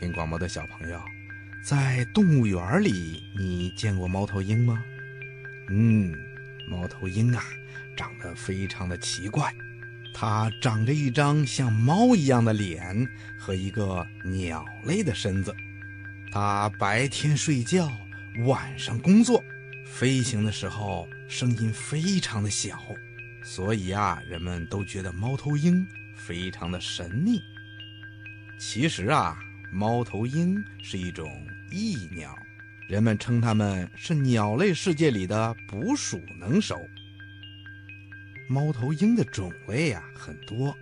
听广播的小朋友，在动物园里，你见过猫头鹰吗？嗯，猫头鹰啊，长得非常的奇怪，它长着一张像猫一样的脸和一个鸟类的身子。它白天睡觉，晚上工作，飞行的时候声音非常的小，所以啊，人们都觉得猫头鹰非常的神秘。其实啊。猫头鹰是一种异鸟，人们称它们是鸟类世界里的捕鼠能手。猫头鹰的种类啊很多，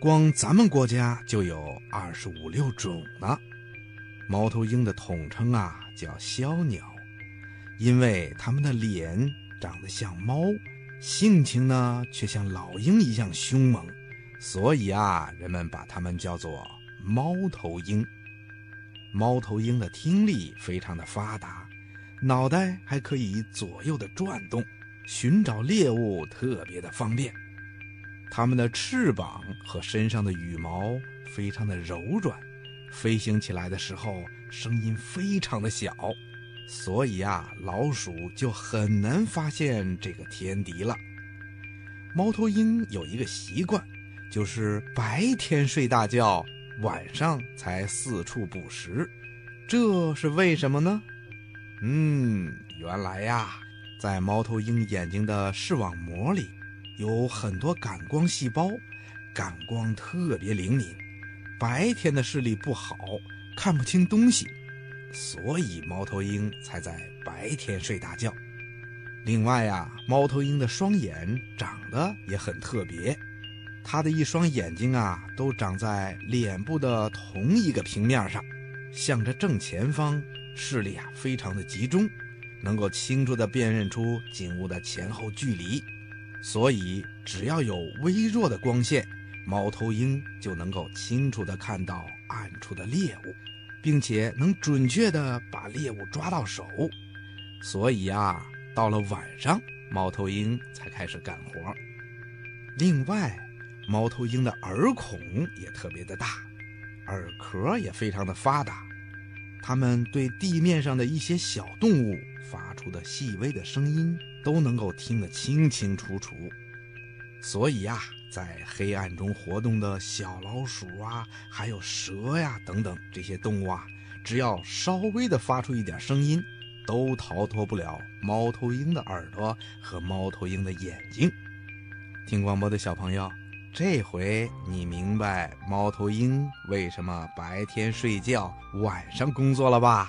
光咱们国家就有二十五六种呢。猫头鹰的统称啊叫枭鸟，因为它们的脸长得像猫，性情呢却像老鹰一样凶猛，所以啊人们把它们叫做。猫头鹰，猫头鹰的听力非常的发达，脑袋还可以左右的转动，寻找猎物特别的方便。它们的翅膀和身上的羽毛非常的柔软，飞行起来的时候声音非常的小，所以啊，老鼠就很难发现这个天敌了。猫头鹰有一个习惯，就是白天睡大觉。晚上才四处捕食，这是为什么呢？嗯，原来呀，在猫头鹰眼睛的视网膜里，有很多感光细胞，感光特别灵敏，白天的视力不好，看不清东西，所以猫头鹰才在白天睡大觉。另外呀，猫头鹰的双眼长得也很特别。它的一双眼睛啊，都长在脸部的同一个平面上，向着正前方，视力啊非常的集中，能够清楚地辨认出景物的前后距离。所以，只要有微弱的光线，猫头鹰就能够清楚地看到暗处的猎物，并且能准确地把猎物抓到手。所以啊，到了晚上，猫头鹰才开始干活。另外，猫头鹰的耳孔也特别的大，耳壳也非常的发达，它们对地面上的一些小动物发出的细微的声音都能够听得清清楚楚。所以呀，在黑暗中活动的小老鼠啊，还有蛇呀等等这些动物啊，只要稍微的发出一点声音，都逃脱不了猫头鹰的耳朵和猫头鹰的眼睛。听广播的小朋友。这回你明白猫头鹰为什么白天睡觉，晚上工作了吧？